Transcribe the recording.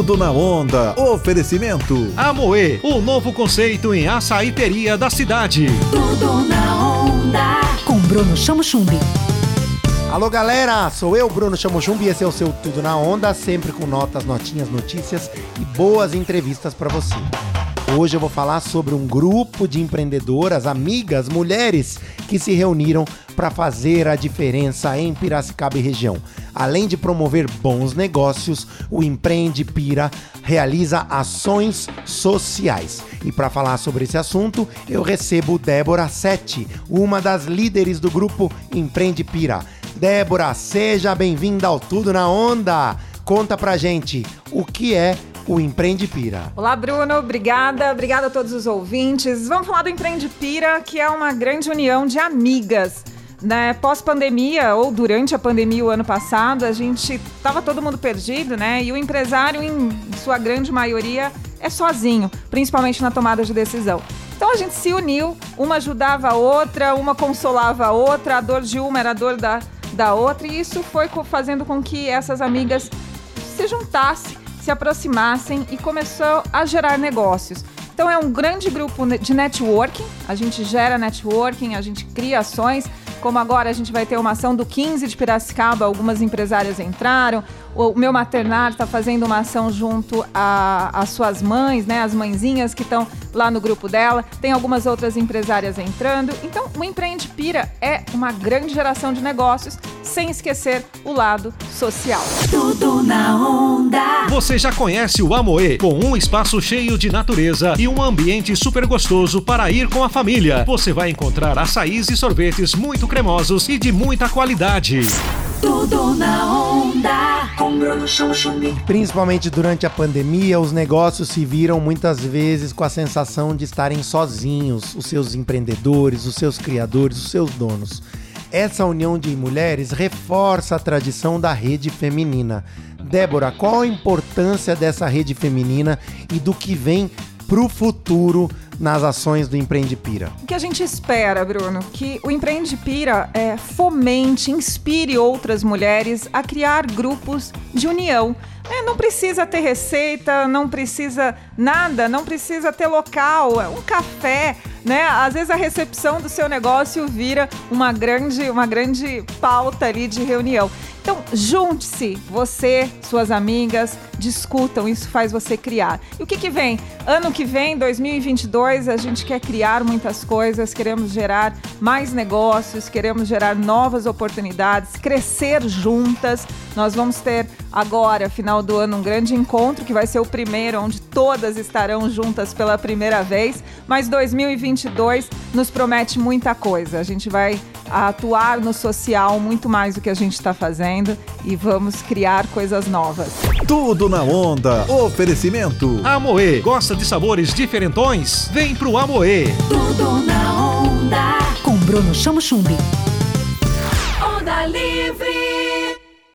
Tudo na onda. Oferecimento. Amoê, o novo conceito em açaíteria da cidade. Tudo na onda. Com Bruno Chamo Chumbi. Alô galera, sou eu, Bruno Chamochumbi, e esse é o seu Tudo na Onda, sempre com notas, notinhas, notícias e boas entrevistas para você. Hoje eu vou falar sobre um grupo de empreendedoras, amigas, mulheres que se reuniram para fazer a diferença em Piracicaba e região. Além de promover bons negócios, o Empreende Pira realiza ações sociais. E para falar sobre esse assunto, eu recebo Débora Sete, uma das líderes do grupo Empreende Pira. Débora, seja bem-vinda ao Tudo na Onda. Conta pra gente o que é o Empreende Pira. Olá, Bruno. Obrigada. Obrigada a todos os ouvintes. Vamos falar do Empreende Pira, que é uma grande união de amigas. Né, pós-pandemia ou durante a pandemia o ano passado, a gente tava todo mundo perdido, né? E o empresário, em sua grande maioria, é sozinho, principalmente na tomada de decisão. Então a gente se uniu, uma ajudava a outra, uma consolava a outra, a dor de uma era a dor da, da outra, e isso foi fazendo com que essas amigas se juntassem, se aproximassem e começou a gerar negócios. Então é um grande grupo de networking, a gente gera networking, a gente cria ações, como agora a gente vai ter uma ação do 15 de Piracicaba, algumas empresárias entraram, o meu maternário está fazendo uma ação junto às suas mães, né, as mãezinhas que estão lá no grupo dela. Tem algumas outras empresárias entrando. Então, o Empreende Pira é uma grande geração de negócios, sem esquecer o lado social. Tudo na onda. Você já conhece o Amoê, com um espaço cheio de natureza e um ambiente super gostoso para ir com a família. Você vai encontrar açaís e sorvetes muito cremosos e de muita qualidade. Tudo na onda. Principalmente durante a pandemia, os negócios se viram muitas vezes com a sensação de estarem sozinhos, os seus empreendedores, os seus criadores, os seus donos. Essa união de mulheres reforça a tradição da rede feminina. Débora, qual a importância dessa rede feminina e do que vem pro futuro nas ações do Empreende Pira? O que a gente espera, Bruno? Que o Empreende Pira é, fomente, inspire outras mulheres a criar grupos de união. É, não precisa ter receita, não precisa nada, não precisa ter local, é um café, né? Às vezes a recepção do seu negócio vira uma grande, uma grande pauta ali de reunião. Então, junte-se, você, suas amigas, discutam, isso faz você criar. E o que, que vem? Ano que vem, 2022, a gente quer criar muitas coisas, queremos gerar mais negócios, queremos gerar novas oportunidades, crescer juntas. Nós vamos ter agora, final do ano, um grande encontro que vai ser o primeiro, onde todas estarão juntas pela primeira vez. Mas 2022 nos promete muita coisa. A gente vai atuar no social muito mais do que a gente está fazendo e vamos criar coisas novas. Tudo na onda. Oferecimento. Amoê, gosta de sabores diferentões? Vem pro Amoê. Tudo na onda. Com Bruno Chamo Chumbi. Onda livre.